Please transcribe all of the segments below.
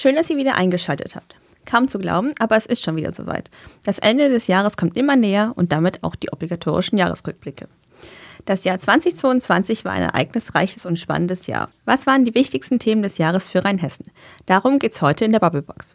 Schön, dass ihr wieder eingeschaltet habt. Kaum zu glauben, aber es ist schon wieder soweit. Das Ende des Jahres kommt immer näher und damit auch die obligatorischen Jahresrückblicke. Das Jahr 2022 war ein ereignisreiches und spannendes Jahr. Was waren die wichtigsten Themen des Jahres für Rheinhessen? Darum geht's heute in der Bubblebox.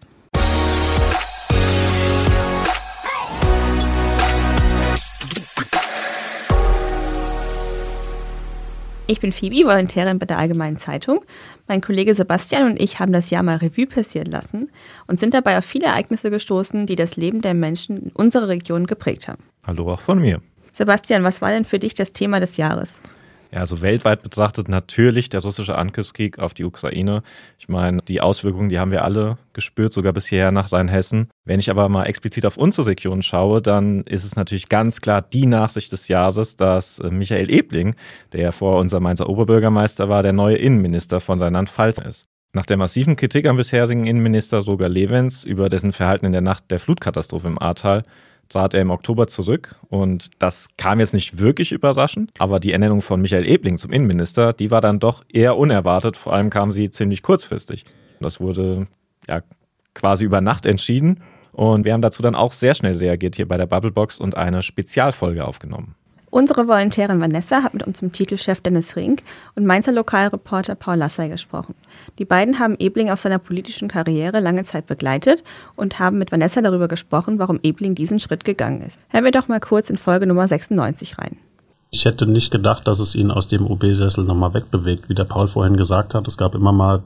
Ich bin Phoebe, Volontärin bei der Allgemeinen Zeitung. Mein Kollege Sebastian und ich haben das Jahr mal Revue passieren lassen und sind dabei auf viele Ereignisse gestoßen, die das Leben der Menschen in unserer Region geprägt haben. Hallo auch von mir. Sebastian, was war denn für dich das Thema des Jahres? Ja, also weltweit betrachtet natürlich der russische Angriffskrieg auf die Ukraine. Ich meine, die Auswirkungen, die haben wir alle gespürt, sogar bis hierher nach Rheinhessen. Wenn ich aber mal explizit auf unsere Region schaue, dann ist es natürlich ganz klar die Nachricht des Jahres, dass äh, Michael Ebling, der ja vor unser Mainzer Oberbürgermeister war, der neue Innenminister von Rheinland-Pfalz ist. Nach der massiven Kritik am bisherigen Innenminister Roger Levens über dessen Verhalten in der Nacht der Flutkatastrophe im Ahrtal trat er im Oktober zurück und das kam jetzt nicht wirklich überraschend, aber die Ernennung von Michael Ebling zum Innenminister, die war dann doch eher unerwartet, vor allem kam sie ziemlich kurzfristig. Das wurde ja quasi über Nacht entschieden und wir haben dazu dann auch sehr schnell reagiert hier bei der Bubblebox und eine Spezialfolge aufgenommen. Unsere Volontärin Vanessa hat mit unserem Titelchef Dennis Rink und Mainzer Lokalreporter Paul Lassay gesprochen. Die beiden haben Ebling auf seiner politischen Karriere lange Zeit begleitet und haben mit Vanessa darüber gesprochen, warum Ebling diesen Schritt gegangen ist. Hören wir doch mal kurz in Folge Nummer 96 rein. Ich hätte nicht gedacht, dass es ihn aus dem OB-Sessel nochmal wegbewegt, wie der Paul vorhin gesagt hat. Es gab immer mal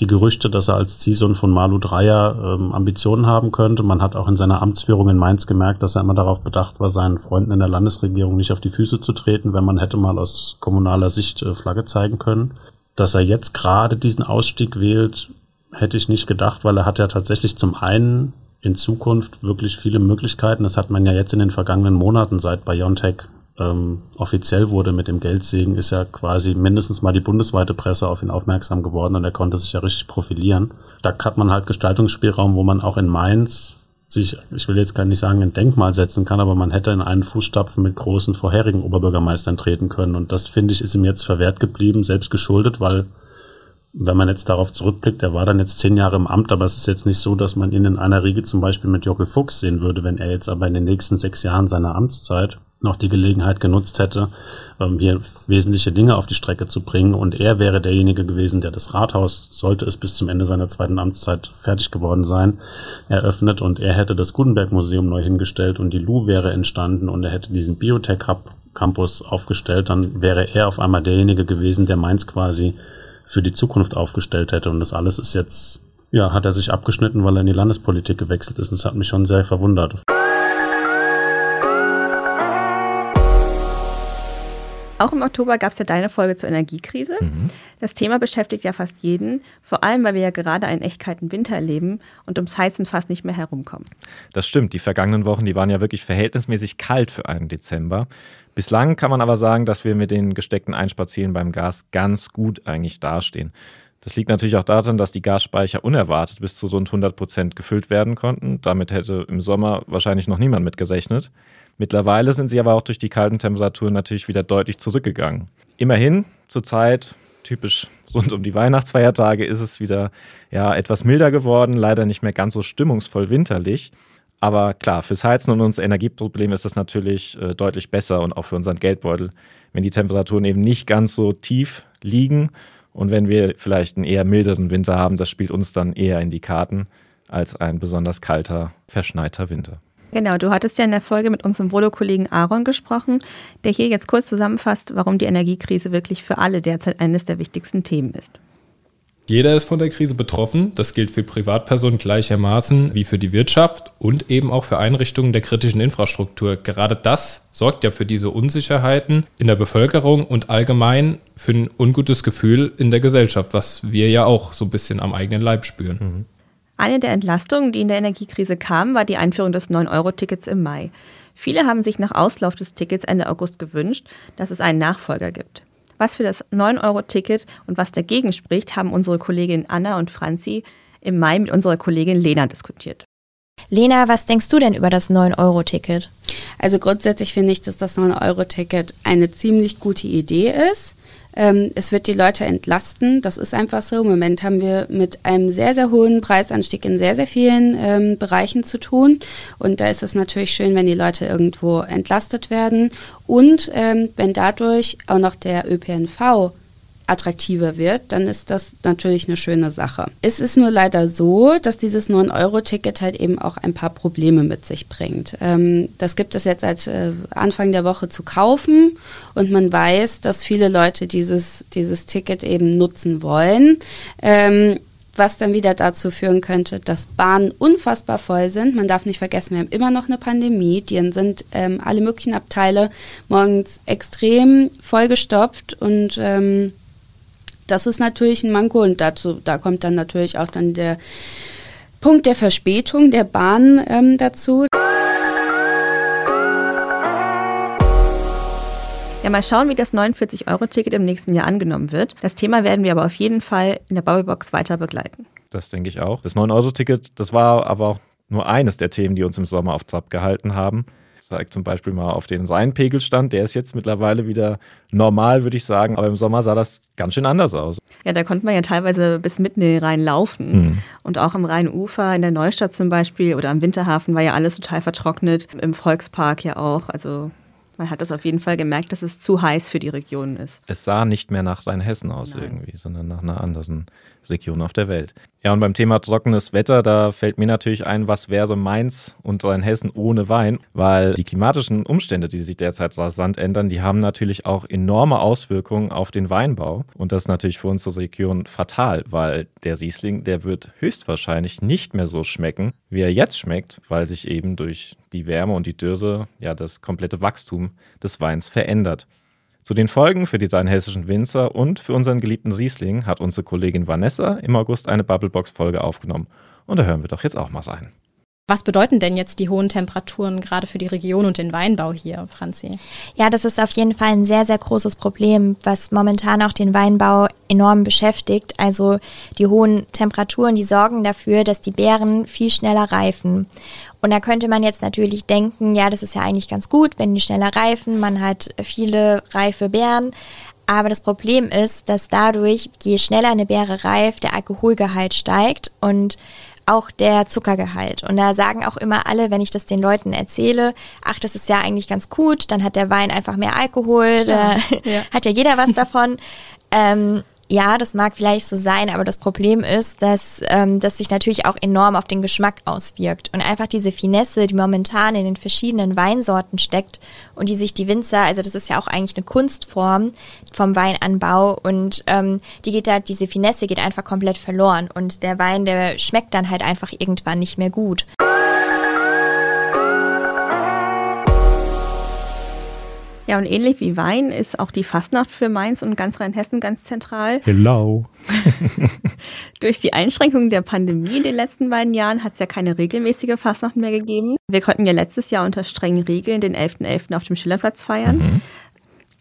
die Gerüchte, dass er als Ziehsohn von Malu Dreyer ähm, Ambitionen haben könnte. Man hat auch in seiner Amtsführung in Mainz gemerkt, dass er immer darauf bedacht war, seinen Freunden in der Landesregierung nicht auf die Füße zu treten, wenn man hätte mal aus kommunaler Sicht äh, Flagge zeigen können. Dass er jetzt gerade diesen Ausstieg wählt, hätte ich nicht gedacht, weil er hat ja tatsächlich zum einen in Zukunft wirklich viele Möglichkeiten. Das hat man ja jetzt in den vergangenen Monaten seit Biontech ähm, offiziell wurde mit dem Geldsegen, ist ja quasi mindestens mal die bundesweite Presse auf ihn aufmerksam geworden und er konnte sich ja richtig profilieren. Da hat man halt Gestaltungsspielraum, wo man auch in Mainz sich, ich will jetzt gar nicht sagen, ein Denkmal setzen kann, aber man hätte in einen Fußstapfen mit großen vorherigen Oberbürgermeistern treten können. Und das, finde ich, ist ihm jetzt verwehrt geblieben, selbst geschuldet, weil wenn man jetzt darauf zurückblickt, er war dann jetzt zehn Jahre im Amt, aber es ist jetzt nicht so, dass man ihn in einer Riege zum Beispiel mit Jockel Fuchs sehen würde, wenn er jetzt aber in den nächsten sechs Jahren seiner Amtszeit noch die Gelegenheit genutzt hätte, ähm, hier wesentliche Dinge auf die Strecke zu bringen. Und er wäre derjenige gewesen, der das Rathaus, sollte es bis zum Ende seiner zweiten Amtszeit fertig geworden sein, eröffnet. Und er hätte das Gutenberg-Museum neu hingestellt und die Lu wäre entstanden und er hätte diesen Biotech-Hub Campus aufgestellt. Dann wäre er auf einmal derjenige gewesen, der Mainz quasi für die Zukunft aufgestellt hätte. Und das alles ist jetzt, ja, hat er sich abgeschnitten, weil er in die Landespolitik gewechselt ist. Und das hat mich schon sehr verwundert. Auch im Oktober gab es ja deine Folge zur Energiekrise. Mhm. Das Thema beschäftigt ja fast jeden, vor allem weil wir ja gerade einen echt kalten Winter erleben und ums Heizen fast nicht mehr herumkommen. Das stimmt, die vergangenen Wochen, die waren ja wirklich verhältnismäßig kalt für einen Dezember. Bislang kann man aber sagen, dass wir mit den gesteckten Einsparzielen beim Gas ganz gut eigentlich dastehen. Das liegt natürlich auch daran, dass die Gasspeicher unerwartet bis zu rund 100 Prozent gefüllt werden konnten. Damit hätte im Sommer wahrscheinlich noch niemand mitgerechnet. Mittlerweile sind sie aber auch durch die kalten Temperaturen natürlich wieder deutlich zurückgegangen. Immerhin, zurzeit, typisch rund um die Weihnachtsfeiertage, ist es wieder ja, etwas milder geworden, leider nicht mehr ganz so stimmungsvoll winterlich. Aber klar, fürs Heizen und unser Energieproblem ist das natürlich äh, deutlich besser und auch für unseren Geldbeutel, wenn die Temperaturen eben nicht ganz so tief liegen und wenn wir vielleicht einen eher milderen Winter haben, das spielt uns dann eher in die Karten als ein besonders kalter, verschneiter Winter. Genau, du hattest ja in der Folge mit unserem Volo-Kollegen Aaron gesprochen, der hier jetzt kurz zusammenfasst, warum die Energiekrise wirklich für alle derzeit eines der wichtigsten Themen ist. Jeder ist von der Krise betroffen. Das gilt für Privatpersonen gleichermaßen wie für die Wirtschaft und eben auch für Einrichtungen der kritischen Infrastruktur. Gerade das sorgt ja für diese Unsicherheiten in der Bevölkerung und allgemein für ein ungutes Gefühl in der Gesellschaft, was wir ja auch so ein bisschen am eigenen Leib spüren. Mhm. Eine der Entlastungen, die in der Energiekrise kam, war die Einführung des 9-Euro-Tickets im Mai. Viele haben sich nach Auslauf des Tickets Ende August gewünscht, dass es einen Nachfolger gibt. Was für das 9-Euro-Ticket und was dagegen spricht, haben unsere Kolleginnen Anna und Franzi im Mai mit unserer Kollegin Lena diskutiert. Lena, was denkst du denn über das 9-Euro-Ticket? Also grundsätzlich finde ich, dass das 9-Euro-Ticket eine ziemlich gute Idee ist. Ähm, es wird die Leute entlasten. Das ist einfach so. Im Moment haben wir mit einem sehr, sehr hohen Preisanstieg in sehr, sehr vielen ähm, Bereichen zu tun. Und da ist es natürlich schön, wenn die Leute irgendwo entlastet werden und ähm, wenn dadurch auch noch der ÖPNV attraktiver wird, dann ist das natürlich eine schöne Sache. Es ist nur leider so, dass dieses 9-Euro-Ticket halt eben auch ein paar Probleme mit sich bringt. Ähm, das gibt es jetzt seit äh, Anfang der Woche zu kaufen und man weiß, dass viele Leute dieses, dieses Ticket eben nutzen wollen. Ähm, was dann wieder dazu führen könnte, dass Bahnen unfassbar voll sind. Man darf nicht vergessen, wir haben immer noch eine Pandemie. Die sind ähm, alle möglichen Abteile morgens extrem vollgestopft und ähm, das ist natürlich ein Manko und dazu, da kommt dann natürlich auch dann der Punkt der Verspätung der Bahn ähm, dazu. Ja, mal schauen, wie das 49-Euro-Ticket im nächsten Jahr angenommen wird. Das Thema werden wir aber auf jeden Fall in der Bubblebox weiter begleiten. Das denke ich auch. Das 9-Euro-Ticket, das war aber auch nur eines der Themen, die uns im Sommer auf Trab gehalten haben zeigt zum Beispiel mal auf den Rheinpegelstand. Der ist jetzt mittlerweile wieder normal, würde ich sagen. Aber im Sommer sah das ganz schön anders aus. Ja, da konnte man ja teilweise bis mitten in den Rhein laufen. Mhm. Und auch am Rheinufer, in der Neustadt zum Beispiel oder am Winterhafen war ja alles total vertrocknet. Im Volkspark ja auch. Also man hat das auf jeden Fall gemerkt, dass es zu heiß für die Region ist. Es sah nicht mehr nach Rheinhessen aus Nein. irgendwie, sondern nach einer anderen Region auf der Welt. Ja, und beim Thema trockenes Wetter, da fällt mir natürlich ein, was wäre Mainz und Rheinhessen ohne Wein, weil die klimatischen Umstände, die sich derzeit rasant ändern, die haben natürlich auch enorme Auswirkungen auf den Weinbau. Und das ist natürlich für unsere Region fatal, weil der Riesling, der wird höchstwahrscheinlich nicht mehr so schmecken, wie er jetzt schmeckt, weil sich eben durch die Wärme und die Dürre ja das komplette Wachstum des Weins verändert. Zu den Folgen für die drei hessischen Winzer und für unseren geliebten Riesling hat unsere Kollegin Vanessa im August eine Bubblebox-Folge aufgenommen. Und da hören wir doch jetzt auch mal rein. Was bedeuten denn jetzt die hohen Temperaturen gerade für die Region und den Weinbau hier, Franzi? Ja, das ist auf jeden Fall ein sehr, sehr großes Problem, was momentan auch den Weinbau enorm beschäftigt. Also die hohen Temperaturen, die sorgen dafür, dass die Beeren viel schneller reifen. Und da könnte man jetzt natürlich denken, ja, das ist ja eigentlich ganz gut, wenn die schneller reifen, man hat viele reife Beeren. Aber das Problem ist, dass dadurch, je schneller eine Beere reift, der Alkoholgehalt steigt und auch der Zuckergehalt. Und da sagen auch immer alle, wenn ich das den Leuten erzähle, ach, das ist ja eigentlich ganz gut, dann hat der Wein einfach mehr Alkohol, da ja. hat ja jeder was davon. Ähm, ja, das mag vielleicht so sein, aber das Problem ist, dass ähm, das sich natürlich auch enorm auf den Geschmack auswirkt. Und einfach diese Finesse, die momentan in den verschiedenen Weinsorten steckt und die sich die Winzer, also das ist ja auch eigentlich eine Kunstform vom Weinanbau und ähm, die geht da, diese Finesse geht einfach komplett verloren und der Wein, der schmeckt dann halt einfach irgendwann nicht mehr gut. Ja, und ähnlich wie Wein ist auch die Fastnacht für Mainz und ganz Rheinhessen ganz zentral. Hello. Durch die Einschränkungen der Pandemie in den letzten beiden Jahren hat es ja keine regelmäßige Fastnacht mehr gegeben. Wir konnten ja letztes Jahr unter strengen Regeln den 11.11. .11. auf dem Schillerplatz feiern. Mhm.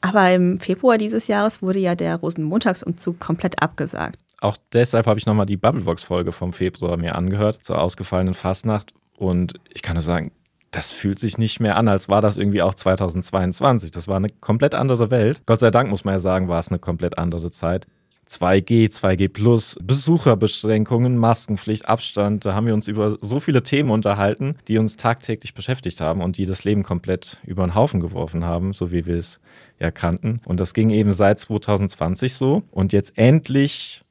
Aber im Februar dieses Jahres wurde ja der Rosenmontagsumzug komplett abgesagt. Auch deshalb habe ich nochmal die Bubblebox-Folge vom Februar mir angehört, zur ausgefallenen Fastnacht. Und ich kann nur sagen, das fühlt sich nicht mehr an, als war das irgendwie auch 2022. Das war eine komplett andere Welt. Gott sei Dank muss man ja sagen, war es eine komplett andere Zeit. 2G, 2G Plus, Besucherbeschränkungen, Maskenpflicht, Abstand. Da haben wir uns über so viele Themen unterhalten, die uns tagtäglich beschäftigt haben und die das Leben komplett über den Haufen geworfen haben, so wie wir es ja kannten. Und das ging eben seit 2020 so. Und jetzt endlich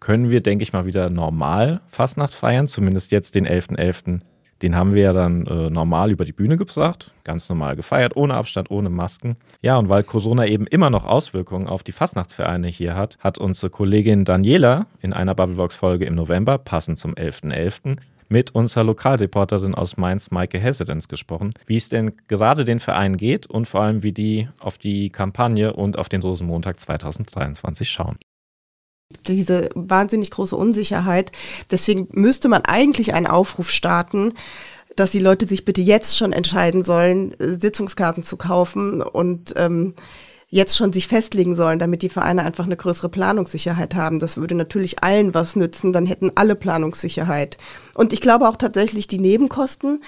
können wir, denke ich mal, wieder normal Fastnacht feiern, zumindest jetzt den 11.11. .11. Den haben wir ja dann äh, normal über die Bühne gebracht, ganz normal gefeiert, ohne Abstand, ohne Masken. Ja, und weil Corona eben immer noch Auswirkungen auf die Fastnachtsvereine hier hat, hat unsere Kollegin Daniela in einer Bubblebox-Folge im November, passend zum 11.11., .11., mit unserer Lokalreporterin aus Mainz, Maike Hessedens, gesprochen, wie es denn gerade den Vereinen geht und vor allem, wie die auf die Kampagne und auf den Rosenmontag 2023 schauen diese wahnsinnig große Unsicherheit. Deswegen müsste man eigentlich einen Aufruf starten, dass die Leute sich bitte jetzt schon entscheiden sollen, Sitzungskarten zu kaufen und ähm, jetzt schon sich festlegen sollen, damit die Vereine einfach eine größere Planungssicherheit haben. Das würde natürlich allen was nützen, dann hätten alle Planungssicherheit. Und ich glaube auch tatsächlich, die Nebenkosten,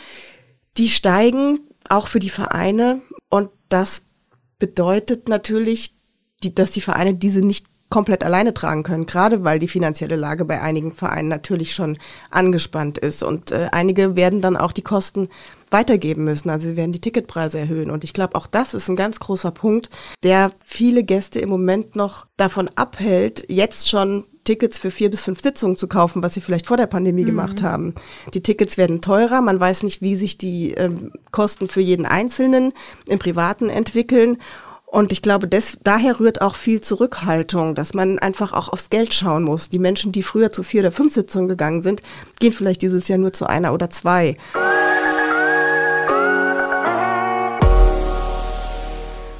die steigen auch für die Vereine und das bedeutet natürlich, die, dass die Vereine diese nicht komplett alleine tragen können, gerade weil die finanzielle Lage bei einigen Vereinen natürlich schon angespannt ist. Und äh, einige werden dann auch die Kosten weitergeben müssen. Also sie werden die Ticketpreise erhöhen. Und ich glaube, auch das ist ein ganz großer Punkt, der viele Gäste im Moment noch davon abhält, jetzt schon Tickets für vier bis fünf Sitzungen zu kaufen, was sie vielleicht vor der Pandemie mhm. gemacht haben. Die Tickets werden teurer, man weiß nicht, wie sich die ähm, Kosten für jeden Einzelnen im Privaten entwickeln. Und ich glaube, des, daher rührt auch viel Zurückhaltung, dass man einfach auch aufs Geld schauen muss. Die Menschen, die früher zu vier oder fünf Sitzungen gegangen sind, gehen vielleicht dieses Jahr nur zu einer oder zwei.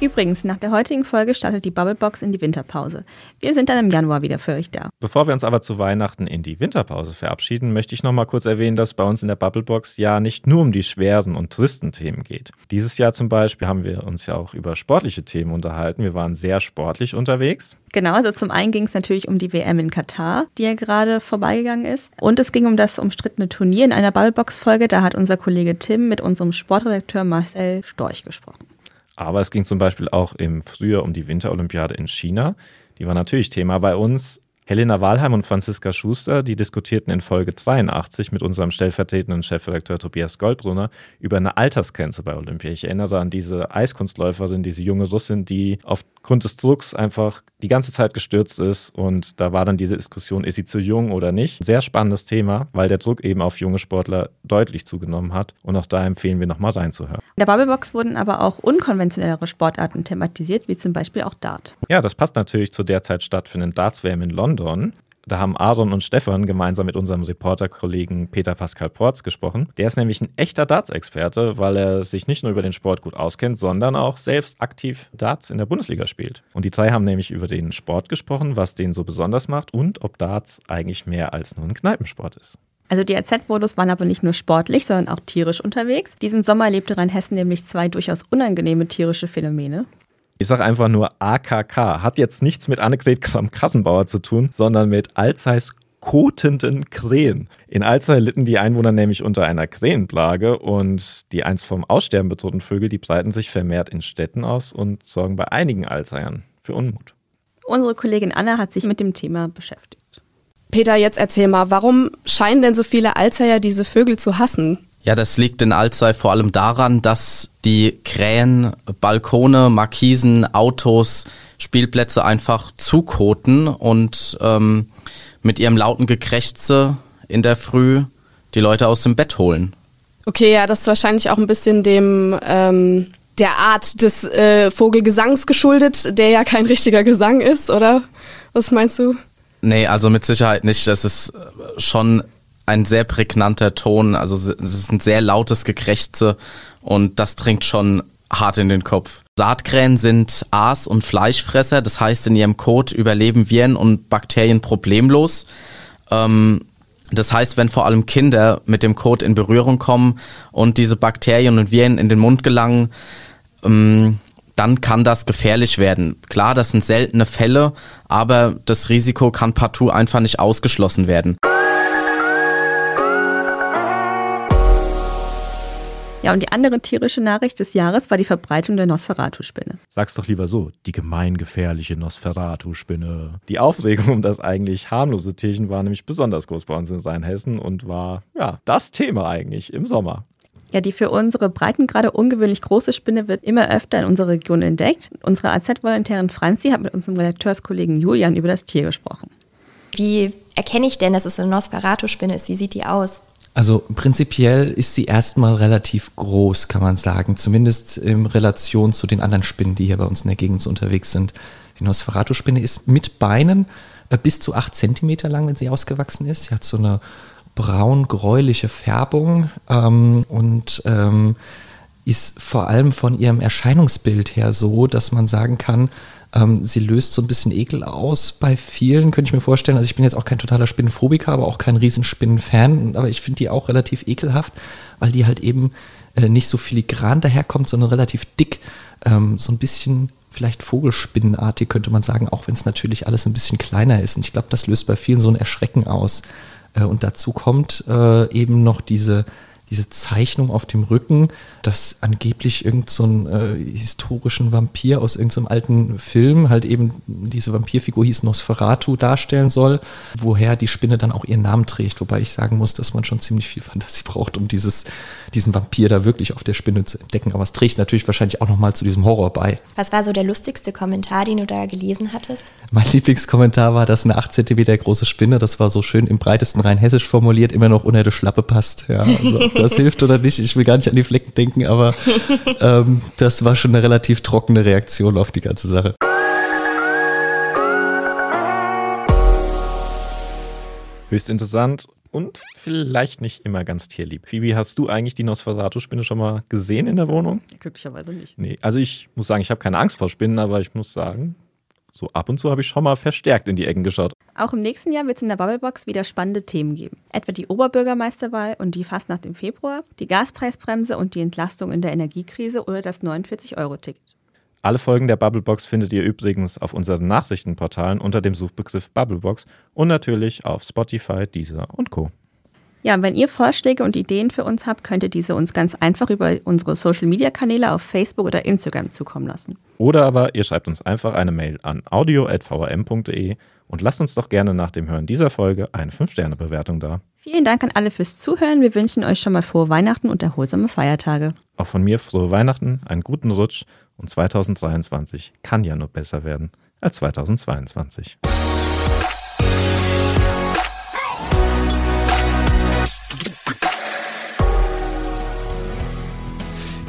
Übrigens, nach der heutigen Folge startet die Bubblebox in die Winterpause. Wir sind dann im Januar wieder für euch da. Bevor wir uns aber zu Weihnachten in die Winterpause verabschieden, möchte ich noch mal kurz erwähnen, dass bei uns in der Bubblebox ja nicht nur um die schweren und tristen Themen geht. Dieses Jahr zum Beispiel haben wir uns ja auch über sportliche Themen unterhalten. Wir waren sehr sportlich unterwegs. Genau, also zum einen ging es natürlich um die WM in Katar, die ja gerade vorbeigegangen ist. Und es ging um das umstrittene Turnier in einer Bubblebox-Folge. Da hat unser Kollege Tim mit unserem Sportredakteur Marcel Storch gesprochen. Aber es ging zum Beispiel auch im Frühjahr um die Winterolympiade in China. Die war natürlich Thema bei uns. Helena Wahlheim und Franziska Schuster, die diskutierten in Folge 83 mit unserem stellvertretenden Chefredakteur Tobias Goldbrunner über eine Altersgrenze bei Olympia. Ich erinnere an diese Eiskunstläuferin, diese junge Russin, die aufgrund des Drucks einfach die ganze Zeit gestürzt ist. Und da war dann diese Diskussion, ist sie zu jung oder nicht? Sehr spannendes Thema, weil der Druck eben auf junge Sportler deutlich zugenommen hat. Und auch da empfehlen wir nochmal reinzuhören. In der Bubblebox wurden aber auch unkonventionellere Sportarten thematisiert, wie zum Beispiel auch Dart. Ja, das passt natürlich zur derzeit stattfindenden Darts-WM in London. Da haben Aaron und Stefan gemeinsam mit unserem Reporterkollegen Peter Pascal Porz gesprochen. Der ist nämlich ein echter Darts-Experte, weil er sich nicht nur über den Sport gut auskennt, sondern auch selbst aktiv Darts in der Bundesliga spielt. Und die drei haben nämlich über den Sport gesprochen, was den so besonders macht und ob Darts eigentlich mehr als nur ein Kneipensport ist. Also die RZ-Modus waren aber nicht nur sportlich, sondern auch tierisch unterwegs. Diesen Sommer erlebte Rheinhessen nämlich zwei durchaus unangenehme tierische Phänomene. Ich sage einfach nur AKK. Hat jetzt nichts mit Annegret Kramp-Kassenbauer zu tun, sondern mit Alzeis kotenden Krähen. In Alzey litten die Einwohner nämlich unter einer Krähenplage und die einst vom Aussterben bedrohten Vögel, die breiten sich vermehrt in Städten aus und sorgen bei einigen Alzeyern für Unmut. Unsere Kollegin Anna hat sich mit dem Thema beschäftigt. Peter, jetzt erzähl mal, warum scheinen denn so viele Alzeyer diese Vögel zu hassen? Ja, das liegt in Alzey vor allem daran, dass die Krähen Balkone, Markisen, Autos, Spielplätze einfach zukoten und ähm, mit ihrem lauten Gekrächze in der Früh die Leute aus dem Bett holen. Okay, ja, das ist wahrscheinlich auch ein bisschen dem ähm, der Art des äh, Vogelgesangs geschuldet, der ja kein richtiger Gesang ist, oder? Was meinst du? Nee, also mit Sicherheit nicht. Das ist schon ein sehr prägnanter Ton, also es ist ein sehr lautes Gekrächze und das dringt schon hart in den Kopf. Saatkrähen sind Aas- und Fleischfresser, das heißt in ihrem Kot überleben Viren und Bakterien problemlos. Ähm, das heißt, wenn vor allem Kinder mit dem Kot in Berührung kommen und diese Bakterien und Viren in den Mund gelangen, ähm, dann kann das gefährlich werden. Klar, das sind seltene Fälle, aber das Risiko kann partout einfach nicht ausgeschlossen werden. Ja, und die andere tierische Nachricht des Jahres war die Verbreitung der Nosferatu-Spinne. Sag's doch lieber so, die gemeingefährliche Nosferatu-Spinne. Die Aufregung um das eigentlich harmlose Tierchen war nämlich besonders groß bei uns in Rheinhessen und war, ja, das Thema eigentlich im Sommer. Ja, die für unsere Breitengrade ungewöhnlich große Spinne wird immer öfter in unserer Region entdeckt. Unsere AZ-Volontärin Franzi hat mit unserem Redakteurskollegen Julian über das Tier gesprochen. Wie erkenne ich denn, dass es eine Nosferatu-Spinne ist? Wie sieht die aus? Also prinzipiell ist sie erstmal relativ groß, kann man sagen, zumindest in Relation zu den anderen Spinnen, die hier bei uns in der Gegend so unterwegs sind. Die Nosferatu-Spinne ist mit Beinen äh, bis zu acht Zentimeter lang, wenn sie ausgewachsen ist. Sie hat so eine braun-gräuliche Färbung ähm, und ähm, ist vor allem von ihrem Erscheinungsbild her so, dass man sagen kann, ähm, sie löst so ein bisschen Ekel aus bei vielen, könnte ich mir vorstellen. Also ich bin jetzt auch kein totaler Spinnenphobiker, aber auch kein Riesenspinnenfan. Aber ich finde die auch relativ ekelhaft, weil die halt eben äh, nicht so filigran daherkommt, sondern relativ dick. Ähm, so ein bisschen vielleicht Vogelspinnenartig könnte man sagen, auch wenn es natürlich alles ein bisschen kleiner ist. Und ich glaube, das löst bei vielen so ein Erschrecken aus. Äh, und dazu kommt äh, eben noch diese diese Zeichnung auf dem Rücken, dass angeblich irgend so äh, historischen Vampir aus irgendeinem so alten Film halt eben diese Vampirfigur hieß Nosferatu darstellen soll, woher die Spinne dann auch ihren Namen trägt. Wobei ich sagen muss, dass man schon ziemlich viel Fantasie braucht, um dieses, diesen Vampir da wirklich auf der Spinne zu entdecken. Aber es trägt natürlich wahrscheinlich auch nochmal zu diesem Horror bei. Was war so der lustigste Kommentar, den du da gelesen hattest? Mein Lieblingskommentar war, dass eine 8 cm große Spinne, das war so schön im breitesten Rheinhessisch formuliert, immer noch unter der Schlappe passt. Ja, also das hilft oder nicht, ich will gar nicht an die Flecken denken, aber ähm, das war schon eine relativ trockene Reaktion auf die ganze Sache. Höchst interessant und vielleicht nicht immer ganz tierlieb. Phoebe, hast du eigentlich die Nosferatu-Spinne schon mal gesehen in der Wohnung? Glücklicherweise nicht. Nee, also ich muss sagen, ich habe keine Angst vor Spinnen, aber ich muss sagen, so ab und zu habe ich schon mal verstärkt in die Ecken geschaut. Auch im nächsten Jahr wird es in der Bubblebox wieder spannende Themen geben. Etwa die Oberbürgermeisterwahl und die Fastnacht im Februar, die Gaspreisbremse und die Entlastung in der Energiekrise oder das 49-Euro-Ticket. Alle Folgen der Bubblebox findet ihr übrigens auf unseren Nachrichtenportalen unter dem Suchbegriff Bubblebox und natürlich auf Spotify, Deezer und Co. Ja, und wenn ihr Vorschläge und Ideen für uns habt, könnt ihr diese uns ganz einfach über unsere Social-Media-Kanäle auf Facebook oder Instagram zukommen lassen. Oder aber ihr schreibt uns einfach eine Mail an audio.vrm.de und lasst uns doch gerne nach dem Hören dieser Folge eine 5-Sterne-Bewertung da. Vielen Dank an alle fürs Zuhören. Wir wünschen euch schon mal frohe Weihnachten und erholsame Feiertage. Auch von mir frohe Weihnachten, einen guten Rutsch und 2023 kann ja nur besser werden als 2022.